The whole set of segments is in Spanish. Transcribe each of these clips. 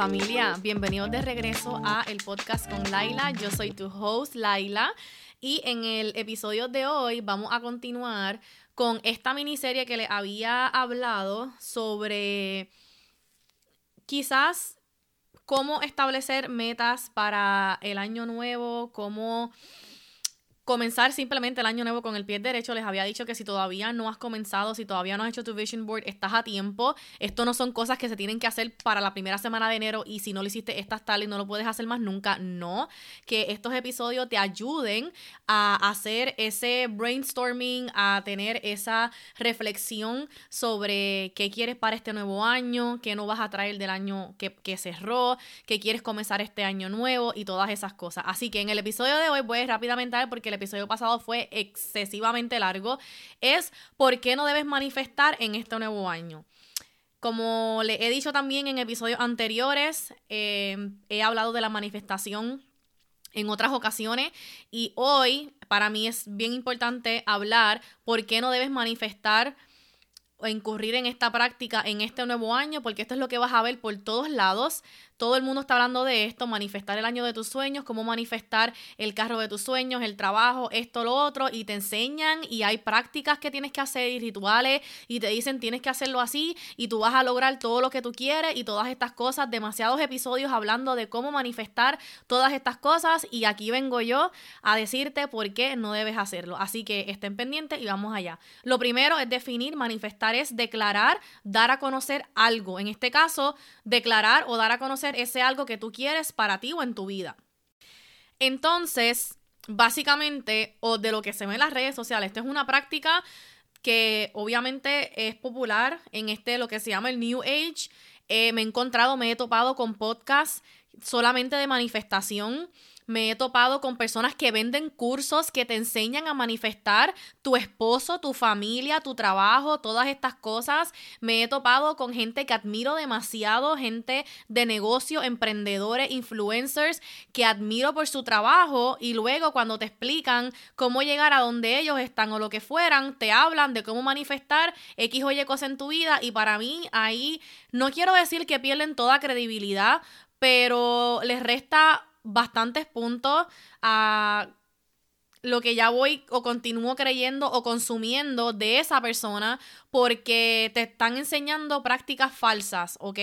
Familia, bienvenidos de regreso a el podcast con Laila. Yo soy tu host, Laila. Y en el episodio de hoy vamos a continuar con esta miniserie que les había hablado sobre quizás cómo establecer metas para el año nuevo, cómo comenzar simplemente el año nuevo con el pie derecho. Les había dicho que si todavía no has comenzado, si todavía no has hecho tu vision board, estás a tiempo. Esto no son cosas que se tienen que hacer para la primera semana de enero y si no lo hiciste, estás tal y no lo puedes hacer más nunca. No, que estos episodios te ayuden a hacer ese brainstorming, a tener esa reflexión sobre qué quieres para este nuevo año, qué no vas a traer del año que, que cerró, qué quieres comenzar este año nuevo y todas esas cosas. Así que en el episodio de hoy voy rápidamente a ver porque el episodio pasado fue excesivamente largo, es por qué no debes manifestar en este nuevo año. Como le he dicho también en episodios anteriores, eh, he hablado de la manifestación en otras ocasiones y hoy para mí es bien importante hablar por qué no debes manifestar o incurrir en esta práctica en este nuevo año, porque esto es lo que vas a ver por todos lados. Todo el mundo está hablando de esto, manifestar el año de tus sueños, cómo manifestar el carro de tus sueños, el trabajo, esto, lo otro, y te enseñan y hay prácticas que tienes que hacer y rituales y te dicen tienes que hacerlo así y tú vas a lograr todo lo que tú quieres y todas estas cosas, demasiados episodios hablando de cómo manifestar todas estas cosas y aquí vengo yo a decirte por qué no debes hacerlo. Así que estén pendientes y vamos allá. Lo primero es definir, manifestar es declarar, dar a conocer algo. En este caso, declarar o dar a conocer ese algo que tú quieres para ti o en tu vida. Entonces, básicamente, o de lo que se ve en las redes sociales, esta es una práctica que obviamente es popular en este, lo que se llama el New Age. Eh, me he encontrado, me he topado con podcasts solamente de manifestación me he topado con personas que venden cursos que te enseñan a manifestar tu esposo, tu familia, tu trabajo, todas estas cosas. Me he topado con gente que admiro demasiado, gente de negocio, emprendedores, influencers, que admiro por su trabajo y luego cuando te explican cómo llegar a donde ellos están o lo que fueran, te hablan de cómo manifestar X o Y cosas en tu vida y para mí ahí no quiero decir que pierden toda credibilidad, pero les resta bastantes puntos a lo que ya voy o continúo creyendo o consumiendo de esa persona porque te están enseñando prácticas falsas, ¿ok?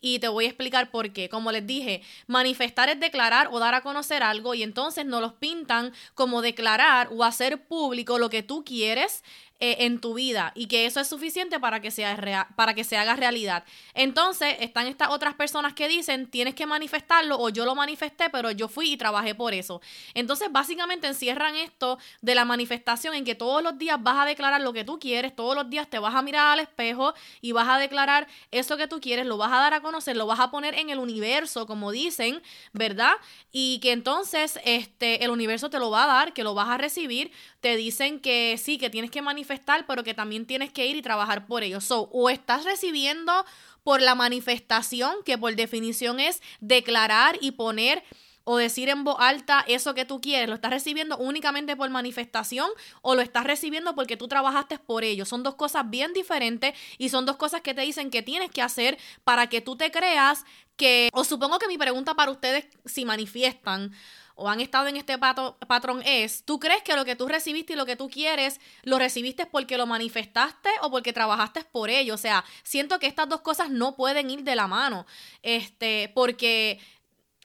Y te voy a explicar por qué. Como les dije, manifestar es declarar o dar a conocer algo y entonces no los pintan como declarar o hacer público lo que tú quieres eh, en tu vida y que eso es suficiente para que, sea para que se haga realidad. Entonces están estas otras personas que dicen tienes que manifestarlo o yo lo manifesté pero yo fui y trabajé por eso. Entonces básicamente encierran esto de la manifestación en que todos los días vas a declarar lo que tú quieres, todos los días te vas a mirar al espejo y vas a declarar eso que tú quieres, lo vas a dar a conocer, lo vas a poner en el universo como dicen, ¿verdad? Y que entonces este el universo te lo va a dar, que lo vas a recibir, te dicen que sí, que tienes que manifestar pero que también tienes que ir y trabajar por ello. So, o estás recibiendo por la manifestación, que por definición es declarar y poner o decir en voz alta eso que tú quieres, lo estás recibiendo únicamente por manifestación o lo estás recibiendo porque tú trabajaste por ello. Son dos cosas bien diferentes y son dos cosas que te dicen que tienes que hacer para que tú te creas que, o supongo que mi pregunta para ustedes si manifiestan o han estado en este patrón es, ¿tú crees que lo que tú recibiste y lo que tú quieres lo recibiste porque lo manifestaste o porque trabajaste por ello? O sea, siento que estas dos cosas no pueden ir de la mano, este, porque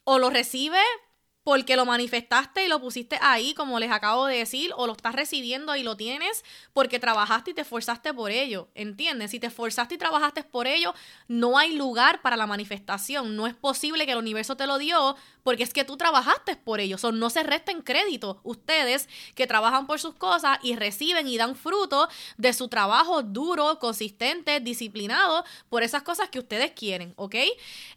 o lo recibe porque lo manifestaste y lo pusiste ahí, como les acabo de decir, o lo estás recibiendo y lo tienes porque trabajaste y te esforzaste por ello, ¿entiendes? Si te esforzaste y trabajaste por ello, no hay lugar para la manifestación, no es posible que el universo te lo dio porque es que tú trabajaste por ello, o no se resten crédito ustedes que trabajan por sus cosas y reciben y dan fruto de su trabajo duro, consistente, disciplinado por esas cosas que ustedes quieren, ¿ok?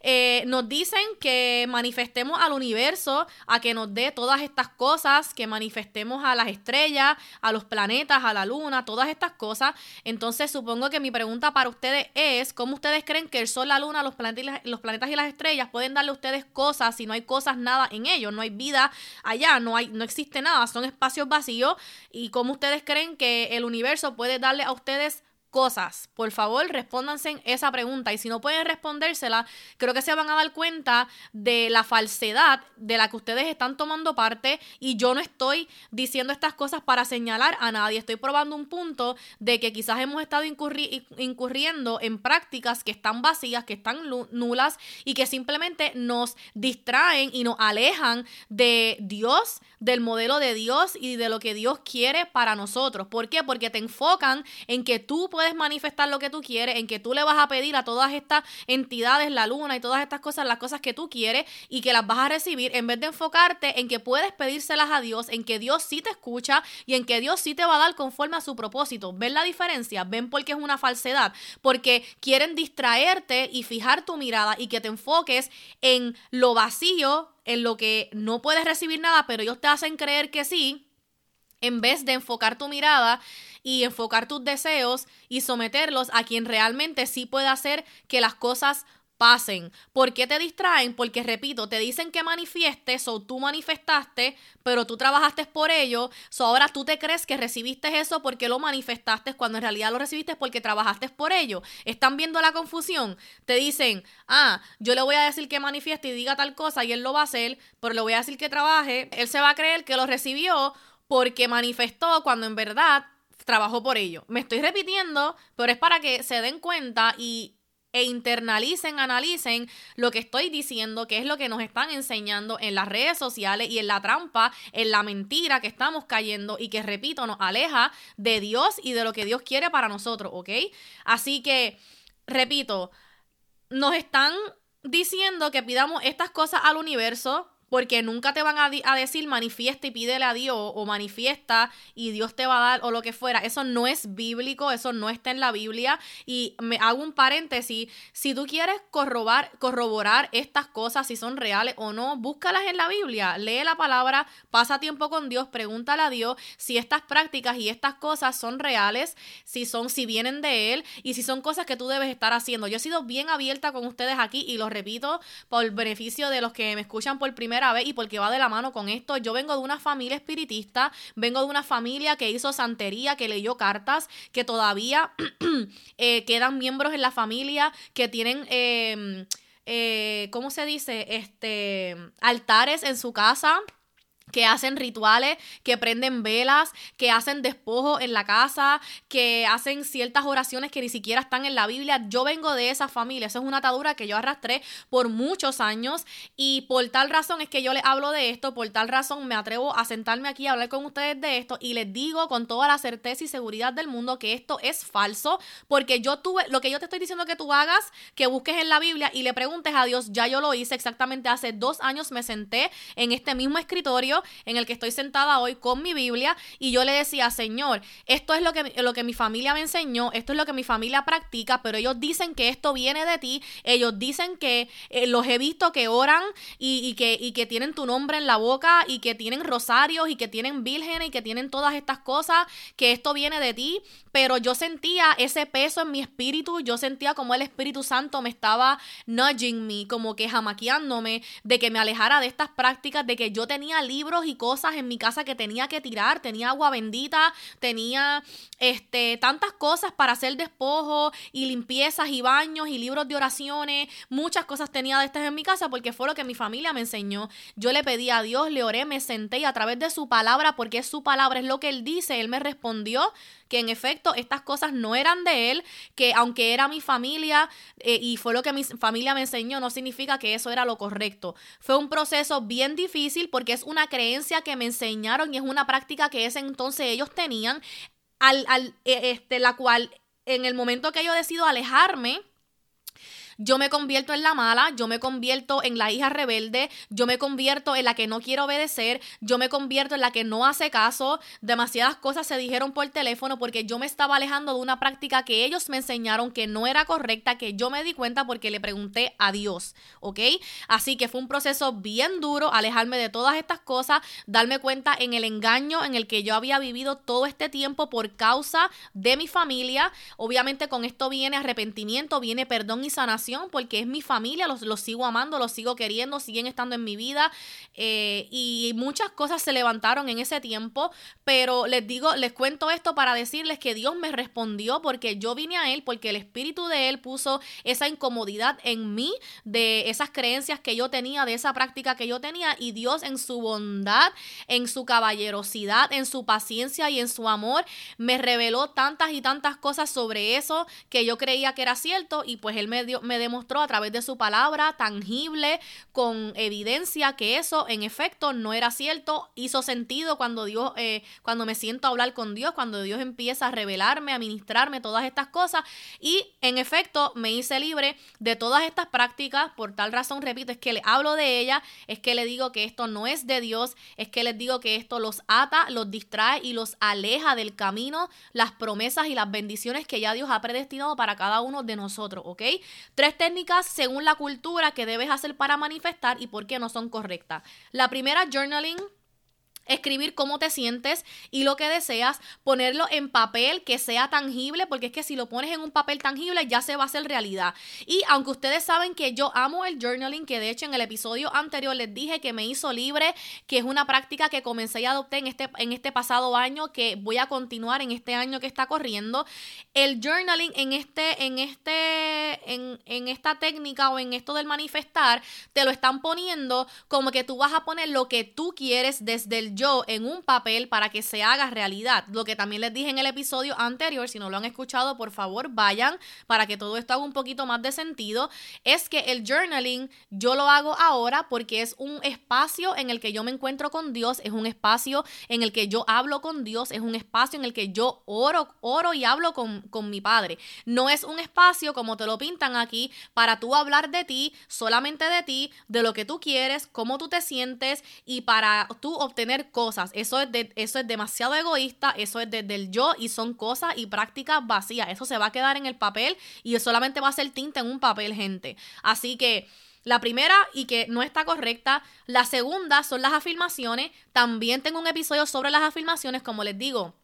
Eh, nos dicen que manifestemos al universo a que nos dé todas estas cosas, que manifestemos a las estrellas, a los planetas, a la luna, todas estas cosas. Entonces supongo que mi pregunta para ustedes es, ¿cómo ustedes creen que el sol, la luna, los planetas y las, los planetas y las estrellas pueden darle a ustedes cosas si no hay cosas, nada en ellos? No hay vida allá, no, hay, no existe nada, son espacios vacíos. ¿Y cómo ustedes creen que el universo puede darle a ustedes cosas? Por favor, respóndanse esa pregunta. Y si no pueden respondérsela, creo que se van a dar cuenta de la falsedad de la que ustedes están tomando parte. Y yo no estoy diciendo estas cosas para señalar a nadie. Estoy probando un punto de que quizás hemos estado incurriendo en prácticas que están vacías, que están nulas y que simplemente nos distraen y nos alejan de Dios, del modelo de Dios y de lo que Dios quiere para nosotros. ¿Por qué? Porque te enfocan en que tú puedes manifestar lo que tú quieres, en que tú le vas a pedir a todas estas entidades, la luna y todas estas cosas, las cosas que tú quieres y que las vas a recibir, en vez de enfocarte en que puedes pedírselas a Dios, en que Dios sí te escucha y en que Dios sí te va a dar conforme a su propósito. ¿Ven la diferencia? ¿Ven por qué es una falsedad? Porque quieren distraerte y fijar tu mirada y que te enfoques en lo vacío, en lo que no puedes recibir nada, pero ellos te hacen creer que sí, en vez de enfocar tu mirada y enfocar tus deseos y someterlos a quien realmente sí puede hacer que las cosas pasen. ¿Por qué te distraen? Porque, repito, te dicen que manifiestes o tú manifestaste, pero tú trabajaste por ello, so ahora tú te crees que recibiste eso porque lo manifestaste cuando en realidad lo recibiste porque trabajaste por ello. ¿Están viendo la confusión? Te dicen, ah, yo le voy a decir que manifieste y diga tal cosa y él lo va a hacer, pero le voy a decir que trabaje, él se va a creer que lo recibió porque manifestó cuando en verdad trabajó por ello. Me estoy repitiendo, pero es para que se den cuenta y e internalicen, analicen lo que estoy diciendo, que es lo que nos están enseñando en las redes sociales y en la trampa, en la mentira que estamos cayendo y que, repito, nos aleja de Dios y de lo que Dios quiere para nosotros, ¿ok? Así que, repito, nos están diciendo que pidamos estas cosas al universo, porque nunca te van a, decir manifiesta y pídele a Dios o manifiesta y Dios te va a dar o lo que fuera. Eso no es bíblico, eso no está en la Biblia. Y me hago un paréntesis, si tú quieres corroborar, corroborar estas cosas, si son reales o no, búscalas en la Biblia, lee la palabra, pasa tiempo con Dios, pregúntale a Dios si estas prácticas y estas cosas son reales, si son, si vienen de Él y si son cosas que tú debes estar haciendo. Yo he sido bien abierta con ustedes aquí y lo repito por beneficio de los que me escuchan por primera vez y porque va de la mano con esto. Yo vengo de una familia espiritista, vengo de una familia que hizo santería, que leyó cartas, que todavía eh, quedan miembros en la familia, que tienen... Em, eh, ¿cómo se dice? Este, altares en su casa que hacen rituales, que prenden velas, que hacen despojo en la casa, que hacen ciertas oraciones que ni siquiera están en la Biblia. Yo vengo de esa familia, esa es una atadura que yo arrastré por muchos años y por tal razón es que yo les hablo de esto, por tal razón me atrevo a sentarme aquí a hablar con ustedes de esto y les digo con toda la certeza y seguridad del mundo que esto es falso, porque yo tuve, lo que yo te estoy diciendo que tú hagas, que busques en la Biblia y le preguntes a Dios, ya yo lo hice exactamente hace dos años, me senté en este mismo escritorio en el que estoy sentada hoy con mi Biblia y yo le decía, Señor, esto es lo que, lo que mi familia me enseñó, esto es lo que mi familia practica, pero ellos dicen que esto viene de ti, ellos dicen que eh, los he visto que oran y, que, y que tienen tu nombre en la boca y que tienen rosarios y que tienen vírgenes y que tienen todas estas cosas, que esto viene de ti, pero yo sentía ese peso en mi espíritu, yo sentía como el Espíritu Santo me estaba nudging me, como que jamaqueándome de que me alejara de estas prácticas, de que yo tenía libros y cosas en mi casa que tenía que tirar, tenía agua bendita, tenía este tantas cosas para hacer despojo y limpiezas y baños y libros de oraciones, muchas cosas tenía de estas en mi casa porque fue lo que mi familia me enseñó. Yo le pedí a Dios, le oré, me senté y a través de su palabra, porque es su palabra, es lo que él dice, él me respondió que en efecto estas cosas no eran de él, que aunque era mi familia eh, y fue lo que mi familia me enseñó, no significa que eso era lo correcto. Fue un proceso bien difícil porque es una creencia que me enseñaron y es una práctica que ese entonces ellos tenían, al, al, e, este, la cual en el momento que yo decido alejarme, yo me convierto en la mala, yo me convierto en la hija rebelde, yo me convierto en la que no quiere obedecer, yo me convierto en la que no hace caso. Demasiadas cosas se dijeron por teléfono porque yo me estaba alejando de una práctica que ellos me enseñaron que no era correcta, que yo me di cuenta porque le pregunté a Dios, ¿ok? Así que fue un proceso bien duro alejarme de todas estas cosas, darme cuenta en el engaño en el que yo había vivido todo este tiempo por causa de mi familia. Obviamente con esto viene arrepentimiento, viene perdón y sanación porque es mi familia, los, los sigo amando, los sigo queriendo, siguen estando en mi vida eh, y muchas cosas se levantaron en ese tiempo, pero les digo, les cuento esto para decirles que Dios me respondió porque yo vine a Él, porque el Espíritu de Él puso esa incomodidad en mí de esas creencias que yo tenía, de esa práctica que yo tenía y Dios en su bondad, en su caballerosidad, en su paciencia y en su amor me reveló tantas y tantas cosas sobre eso que yo creía que era cierto y pues Él me, dio, me demostró a través de su palabra tangible, con evidencia que eso en efecto no era cierto, hizo sentido cuando Dios, eh, cuando me siento a hablar con Dios, cuando Dios empieza a revelarme, a ministrarme todas estas cosas. Y en efecto me hice libre de todas estas prácticas, por tal razón, repito, es que le hablo de ella, es que le digo que esto no es de Dios, es que les digo que esto los ata, los distrae y los aleja del camino, las promesas y las bendiciones que ya Dios ha predestinado para cada uno de nosotros, ¿ok? Tres técnicas según la cultura que debes hacer para manifestar y por qué no son correctas. La primera, journaling escribir cómo te sientes y lo que deseas, ponerlo en papel que sea tangible, porque es que si lo pones en un papel tangible ya se va a hacer realidad. Y aunque ustedes saben que yo amo el journaling, que de hecho en el episodio anterior les dije que me hizo libre, que es una práctica que comencé y adopté en este, en este pasado año, que voy a continuar en este año que está corriendo, el journaling en este, en este, en, en esta técnica o en esto del manifestar, te lo están poniendo como que tú vas a poner lo que tú quieres desde el yo en un papel para que se haga realidad. Lo que también les dije en el episodio anterior, si no lo han escuchado, por favor vayan para que todo esto haga un poquito más de sentido. Es que el journaling yo lo hago ahora porque es un espacio en el que yo me encuentro con Dios, es un espacio en el que yo hablo con Dios, es un espacio en el que yo oro, oro y hablo con, con mi Padre. No es un espacio como te lo pintan aquí para tú hablar de ti, solamente de ti, de lo que tú quieres, cómo tú te sientes y para tú obtener cosas. Eso es, eso es demasiado egoísta, eso es desde el yo y son cosas y prácticas vacías. Eso se va a quedar en el papel y solamente va a ser tinta en un papel, gente. Así que... La primera y que no está correcta. La segunda son las afirmaciones. También tengo un episodio sobre las afirmaciones, como les digo.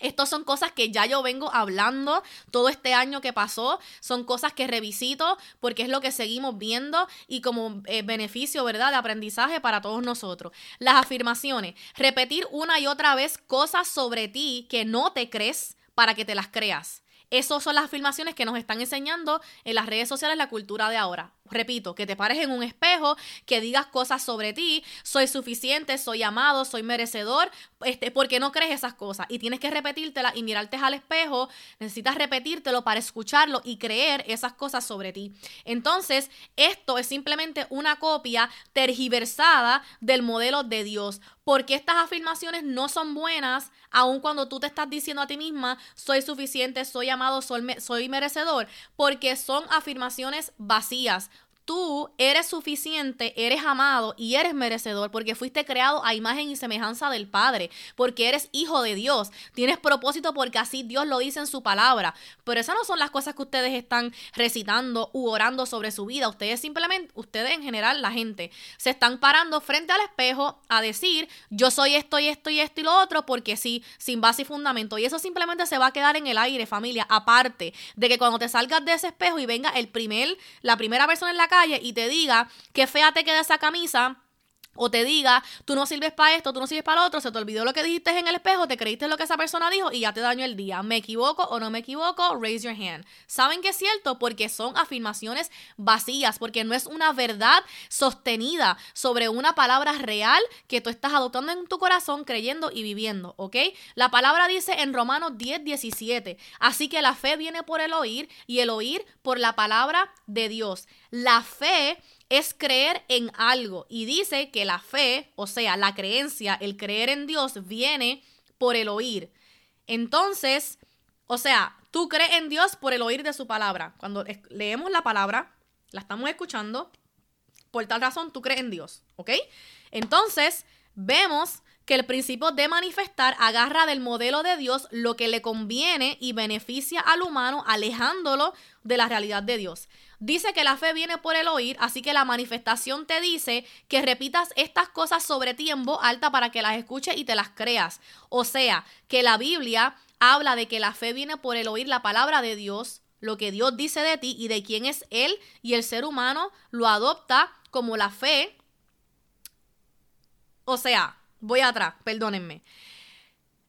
Estas son cosas que ya yo vengo hablando todo este año que pasó, son cosas que revisito porque es lo que seguimos viendo y como eh, beneficio, ¿verdad?, de aprendizaje para todos nosotros. Las afirmaciones, repetir una y otra vez cosas sobre ti que no te crees para que te las creas. Esas son las afirmaciones que nos están enseñando en las redes sociales la cultura de ahora. Repito, que te pares en un espejo, que digas cosas sobre ti, soy suficiente, soy amado, soy merecedor, este, porque no crees esas cosas. Y tienes que repetírtelas y mirarte al espejo, necesitas repetírtelo para escucharlo y creer esas cosas sobre ti. Entonces, esto es simplemente una copia tergiversada del modelo de Dios, porque estas afirmaciones no son buenas, aun cuando tú te estás diciendo a ti misma, soy suficiente, soy amado, soy, soy merecedor, porque son afirmaciones vacías tú eres suficiente, eres amado y eres merecedor porque fuiste creado a imagen y semejanza del Padre, porque eres hijo de Dios, tienes propósito porque así Dios lo dice en su palabra. Pero esas no son las cosas que ustedes están recitando u orando sobre su vida. Ustedes simplemente, ustedes en general, la gente, se están parando frente al espejo a decir, yo soy esto y esto y esto y lo otro porque sí, sin base y fundamento. Y eso simplemente se va a quedar en el aire, familia, aparte de que cuando te salgas de ese espejo y venga el primer, la primera persona en la y te diga que fea te queda esa camisa, o te diga, tú no sirves para esto, tú no sirves para lo otro, se te olvidó lo que dijiste en el espejo, te creíste lo que esa persona dijo y ya te daño el día. ¿Me equivoco o no me equivoco? Raise your hand. ¿Saben que es cierto? Porque son afirmaciones vacías, porque no es una verdad sostenida sobre una palabra real que tú estás adoptando en tu corazón, creyendo y viviendo, ¿ok? La palabra dice en Romanos 10, 17, así que la fe viene por el oír y el oír por la palabra de Dios. La fe es creer en algo. Y dice que la fe, o sea, la creencia, el creer en Dios, viene por el oír. Entonces, o sea, tú crees en Dios por el oír de su palabra. Cuando leemos la palabra, la estamos escuchando, por tal razón tú crees en Dios, ¿ok? Entonces, vemos que el principio de manifestar agarra del modelo de Dios lo que le conviene y beneficia al humano, alejándolo de la realidad de Dios. Dice que la fe viene por el oír, así que la manifestación te dice que repitas estas cosas sobre ti en voz alta para que las escuches y te las creas. O sea, que la Biblia habla de que la fe viene por el oír la palabra de Dios, lo que Dios dice de ti y de quién es Él y el ser humano lo adopta como la fe. O sea, voy atrás, perdónenme.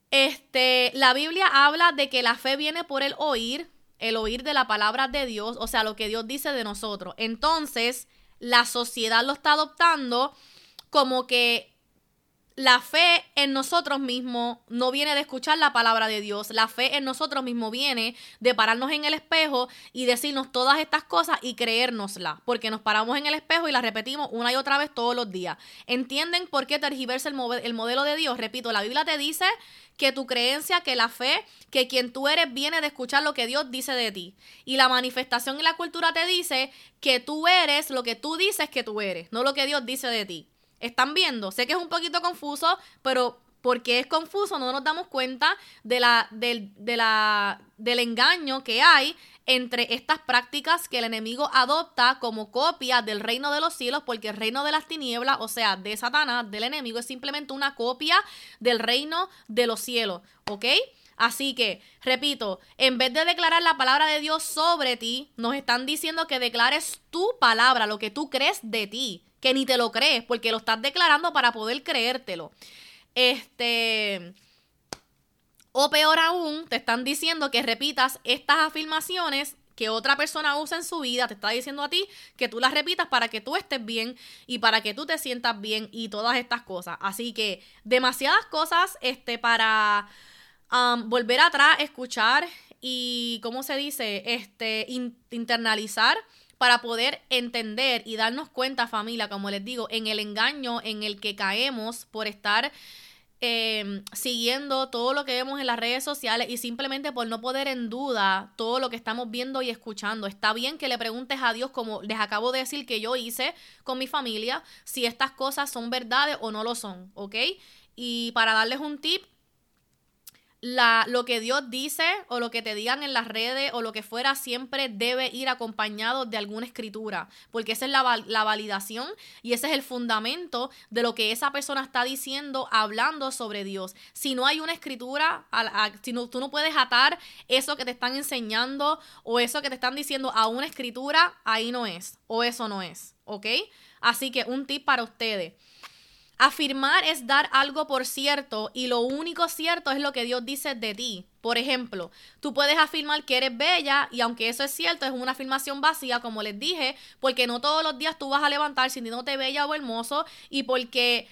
Este, la Biblia habla de que la fe viene por el oír, el oír de la palabra de Dios, o sea, lo que Dios dice de nosotros. Entonces, la sociedad lo está adoptando como que la fe en nosotros mismos no viene de escuchar la palabra de Dios. La fe en nosotros mismos viene de pararnos en el espejo y decirnos todas estas cosas y creérnoslas. Porque nos paramos en el espejo y las repetimos una y otra vez todos los días. ¿Entienden por qué tergiversa el, el modelo de Dios? Repito, la Biblia te dice que tu creencia, que la fe, que quien tú eres viene de escuchar lo que Dios dice de ti. Y la manifestación y la cultura te dice que tú eres lo que tú dices que tú eres, no lo que Dios dice de ti. ¿Están viendo? Sé que es un poquito confuso, pero porque es confuso no nos damos cuenta de la, del, de la, del engaño que hay entre estas prácticas que el enemigo adopta como copia del reino de los cielos, porque el reino de las tinieblas, o sea, de Satanás, del enemigo, es simplemente una copia del reino de los cielos, ¿ok? Así que, repito, en vez de declarar la palabra de Dios sobre ti, nos están diciendo que declares tu palabra, lo que tú crees de ti, que ni te lo crees, porque lo estás declarando para poder creértelo. Este, o peor aún, te están diciendo que repitas estas afirmaciones que otra persona usa en su vida, te está diciendo a ti que tú las repitas para que tú estés bien y para que tú te sientas bien y todas estas cosas. Así que demasiadas cosas este, para um, volver atrás, escuchar y, ¿cómo se dice? Este, internalizar para poder entender y darnos cuenta, familia, como les digo, en el engaño en el que caemos por estar Em, siguiendo todo lo que vemos en las redes sociales y simplemente por no poder en duda todo lo que estamos viendo y escuchando. Está bien que le preguntes a Dios, como les acabo de decir que yo hice con mi familia, si estas cosas son verdades o no lo son, ¿ok? Y para darles un tip, la, lo que Dios dice o lo que te digan en las redes o lo que fuera siempre debe ir acompañado de alguna escritura, porque esa es la, la validación y ese es el fundamento de lo que esa persona está diciendo, hablando sobre Dios. Si no hay una escritura, si no, tú no puedes atar eso que te están enseñando o eso que te están diciendo a una escritura, ahí no es o eso no es, ¿ok? Así que un tip para ustedes. Afirmar es dar algo por cierto y lo único cierto es lo que Dios dice de ti. Por ejemplo, tú puedes afirmar que eres bella y aunque eso es cierto, es una afirmación vacía, como les dije, porque no todos los días tú vas a levantar sintiéndote bella o hermoso y porque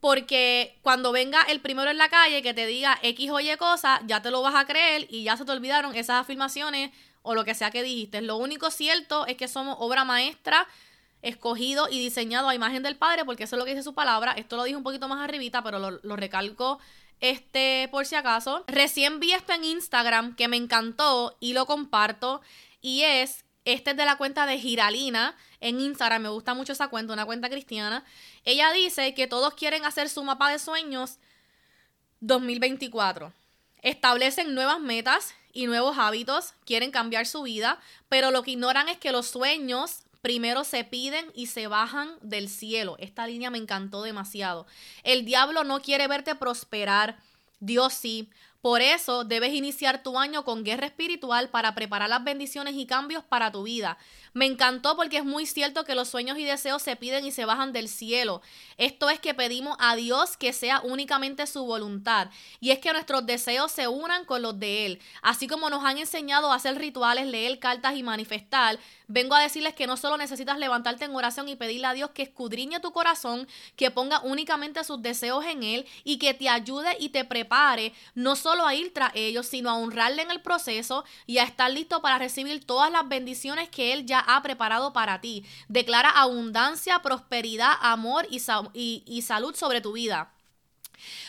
porque cuando venga el primero en la calle que te diga X o Y cosa, ya te lo vas a creer y ya se te olvidaron esas afirmaciones o lo que sea que dijiste. Lo único cierto es que somos obra maestra escogido y diseñado a imagen del Padre, porque eso es lo que dice su palabra. Esto lo dije un poquito más arribita, pero lo, recalco este por si acaso. Recién vi esto en Instagram que me encantó y lo comparto. Y es, este es de la cuenta de Giralina en Instagram. Me gusta mucho esa cuenta, una cuenta cristiana. Ella dice que todos quieren hacer su mapa de sueños 2024. Establecen nuevas metas y nuevos hábitos, quieren cambiar su vida, pero lo que ignoran es que los sueños primero se piden y se bajan del cielo. Esta línea me encantó demasiado. El diablo no quiere verte prosperar, Dios sí. Por eso debes iniciar tu año con guerra espiritual para preparar las bendiciones y cambios para tu vida. Me encantó porque es muy cierto que los sueños y deseos se piden y se bajan del cielo. Esto es que pedimos a Dios que sea únicamente su voluntad. Y es que nuestros deseos se unan con los de Él. Así como nos han enseñado a hacer rituales, leer cartas y manifestar, vengo a decirles que no solo necesitas levantarte en oración y pedirle a Dios que escudriñe tu corazón, que ponga únicamente sus deseos en Él y que te ayude y te prepare no a ir tras ellos, sino a honrarle en el proceso y a estar listo para recibir todas las bendiciones que Él ya ha preparado para ti. Declara abundancia, prosperidad, amor y, y salud sobre tu vida.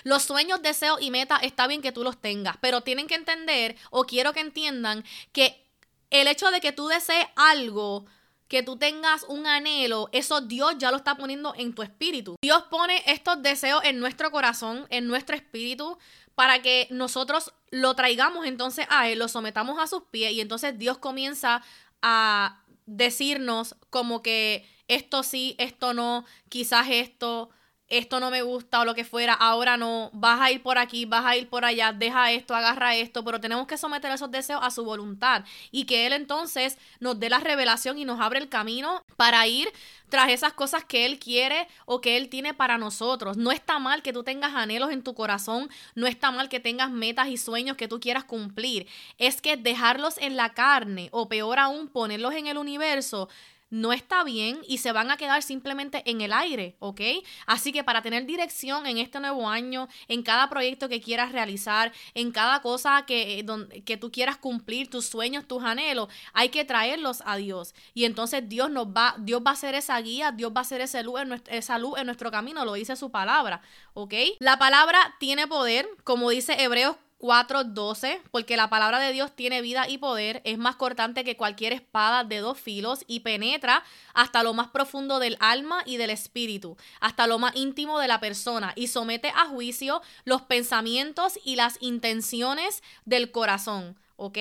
Los sueños, deseos y metas está bien que tú los tengas, pero tienen que entender o quiero que entiendan que el hecho de que tú desees algo, que tú tengas un anhelo, eso Dios ya lo está poniendo en tu espíritu. Dios pone estos deseos en nuestro corazón, en nuestro espíritu, para que nosotros lo traigamos entonces a Él, lo sometamos a sus pies y entonces Dios comienza a decirnos como que esto sí, esto no, quizás esto, esto no me gusta o lo que fuera, ahora no, vas a ir por aquí, vas a ir por allá, deja esto, agarra esto, pero tenemos que someter esos deseos a su voluntad y que Él entonces nos dé la revelación y nos abre el camino para ir tras esas cosas que Él quiere o que Él tiene para nosotros. No está mal que tú tengas anhelos en tu corazón, no está mal que tengas metas y sueños que tú quieras cumplir, es que dejarlos en la carne o peor aún ponerlos en el universo no está bien y se van a quedar simplemente en el aire, ¿ok? Así que para tener dirección en este nuevo año, en cada proyecto que quieras realizar, en cada cosa que, eh, que tú quieras cumplir, tus sueños, tus anhelos, hay que traerlos a Dios. Y entonces Dios nos va, Dios va a ser esa guía, Dios va a ser esa luz en nuestro camino, lo dice su palabra, ¿ok? La palabra tiene poder, como dice Hebreos 4:12, porque la palabra de Dios tiene vida y poder, es más cortante que cualquier espada de dos filos y penetra hasta lo más profundo del alma y del espíritu, hasta lo más íntimo de la persona y somete a juicio los pensamientos y las intenciones del corazón, ¿ok?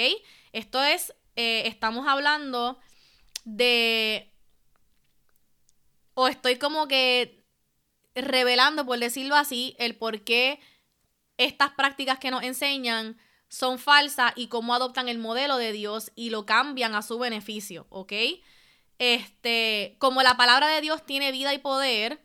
Esto es, eh, estamos hablando de, o estoy como que revelando, por decirlo así, el por qué estas prácticas que nos enseñan son falsas y cómo adoptan el modelo de Dios y lo cambian a su beneficio, ¿ok? Este, como la palabra de Dios tiene vida y poder,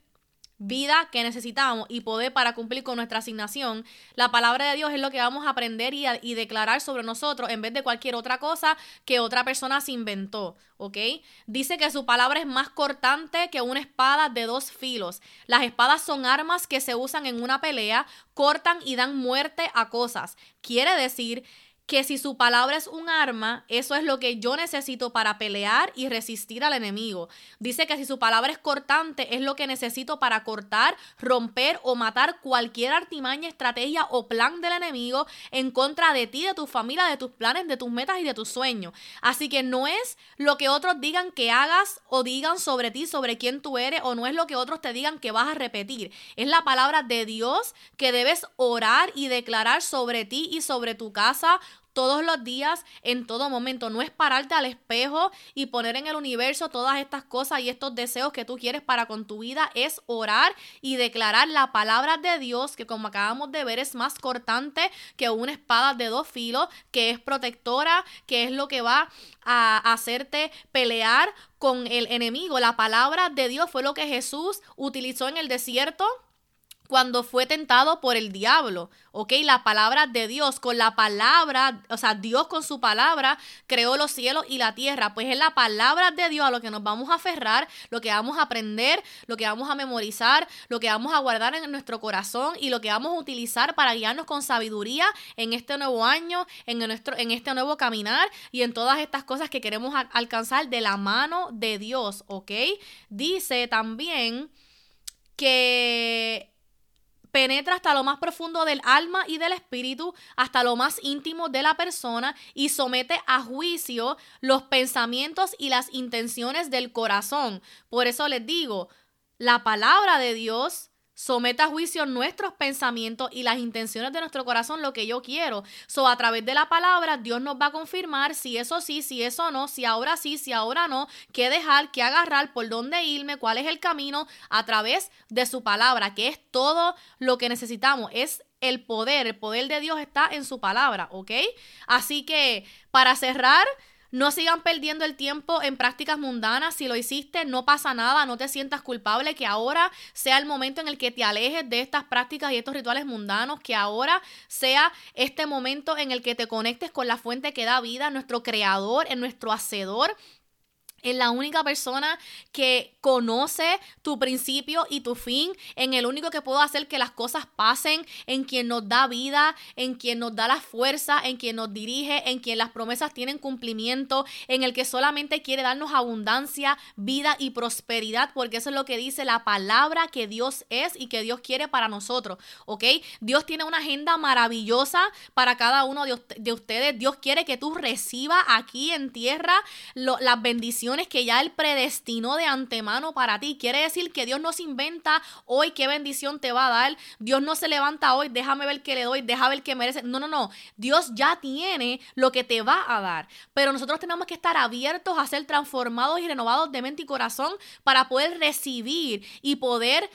vida que necesitamos y poder para cumplir con nuestra asignación, la palabra de Dios es lo que vamos a aprender y, y, declarar sobre nosotros en vez de cualquier otra cosa que otra persona se inventó, ¿ok? Dice que su palabra es más cortante que una espada de dos filos. Las espadas son armas que se usan en una pelea, cortan y dan muerte a cosas. Quiere decir que si su palabra es un arma, eso es lo que yo necesito para pelear y resistir al enemigo. Dice que si su palabra es cortante, es lo que necesito para cortar, romper o matar cualquier artimaña, estrategia o plan del enemigo en contra de ti, de tu familia, de tus planes, de tus metas y de tus sueños. Así que no es lo que otros digan que hagas o digan sobre ti, sobre quién tú eres, o no es lo que otros te digan que vas a repetir. Es la palabra de Dios que debes orar y declarar sobre ti y sobre tu casa todos los días, en todo momento. No es pararte al espejo y poner en el universo todas estas cosas y estos deseos que tú quieres para con tu vida. Es orar y declarar la palabra de Dios, que como acabamos de ver es más cortante que una espada de dos filos, que es protectora, que es lo que va a hacerte pelear con el enemigo. La palabra de Dios fue lo que Jesús utilizó en el desierto cuando fue tentado por el diablo, ¿ok? La palabra de Dios, con la palabra, o sea, Dios con su palabra creó los cielos y la tierra, pues es la palabra de Dios a lo que nos vamos a aferrar, lo que vamos a aprender, lo que vamos a memorizar, lo que vamos a guardar en nuestro corazón y lo que vamos a utilizar para guiarnos con sabiduría en este nuevo año, en, nuestro, en este nuevo caminar y en todas estas cosas que queremos alcanzar de la mano de Dios, ¿ok? Dice también que penetra hasta lo más profundo del alma y del espíritu, hasta lo más íntimo de la persona y somete a juicio los pensamientos y las intenciones del corazón. Por eso les digo, la palabra de Dios Someta a juicio nuestros pensamientos y las intenciones de nuestro corazón, lo que yo quiero. So, a través de la palabra, Dios nos va a confirmar si eso sí, si eso no, si ahora sí, si ahora no, qué dejar, qué agarrar, por dónde irme, cuál es el camino, a través de su palabra, que es todo lo que necesitamos. Es el poder, el poder de Dios está en su palabra, ¿ok? Así que, para cerrar, no sigan perdiendo el tiempo en prácticas mundanas. Si lo hiciste, no pasa nada, no te sientas culpable. Que ahora sea el momento en el que te alejes de estas prácticas y estos rituales mundanos. Que ahora sea este momento en el que te conectes con la fuente que da vida, nuestro creador, en nuestro hacedor es la única persona que conoce tu principio y tu fin, en el único que puedo hacer que las cosas pasen, en quien nos da vida, en quien nos da la fuerza, en quien nos dirige, en quien las promesas tienen cumplimiento, en el que solamente quiere darnos abundancia, vida y prosperidad, porque eso es lo que dice la palabra que Dios es y que Dios quiere para nosotros, ¿ok? Dios tiene una agenda maravillosa para cada uno de, ustedes. Dios quiere que tú recibas aquí en tierra las bendiciones que ya Él predestinó de antemano para ti. Quiere decir que Dios no se inventa hoy qué bendición te va a dar. Dios no se levanta hoy, déjame ver qué le doy, déjame ver qué merece. No, no, no. Dios ya tiene lo que te va a dar. Pero nosotros tenemos que estar abiertos a ser transformados y renovados de mente y corazón para poder recibir y poder...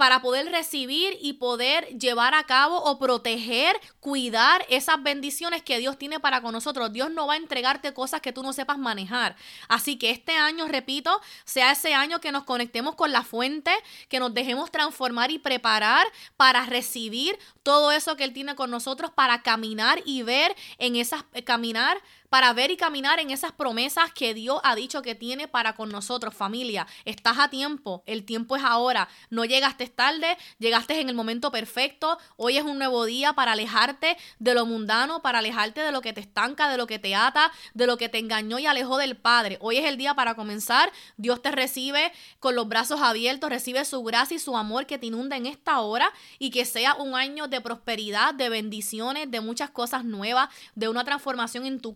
Para poder recibir y poder llevar a cabo o proteger, cuidar esas bendiciones que Dios tiene para con nosotros. Dios no va a entregarte cosas que tú no sepas manejar. Así que este año, repito, sea ese año que nos conectemos con la fuente, que nos dejemos transformar y preparar para recibir todo eso que Él tiene con nosotros, para caminar y ver en esas, eh, caminar para ver y caminar en esas promesas que Dios ha dicho que tiene para con nosotros, familia. Estás a tiempo, el tiempo es ahora. No llegaste tarde, llegaste en el momento perfecto. Hoy es un nuevo día para alejarte de lo mundano, para alejarte de lo que te estanca, de lo que te ata, de lo que te engañó y alejó del Padre. Hoy es el día para comenzar. Dios te recibe con los brazos abiertos, recibe su gracia y su amor que te inunda en esta hora y que sea un año de prosperidad, de bendiciones, de muchas cosas nuevas, de una transformación en tu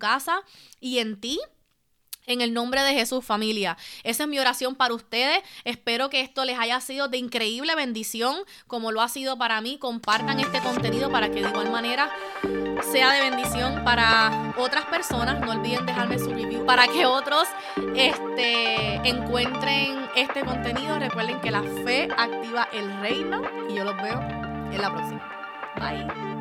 y en ti. En el nombre de Jesús, familia. Esa es mi oración para ustedes. Espero que esto les haya sido de increíble bendición, como lo ha sido para mí. Compartan este contenido para que de igual manera sea de bendición para otras personas. No olviden dejarme su review para que otros este, encuentren este contenido. Recuerden que la fe activa el reino y yo los veo en la próxima. Bye.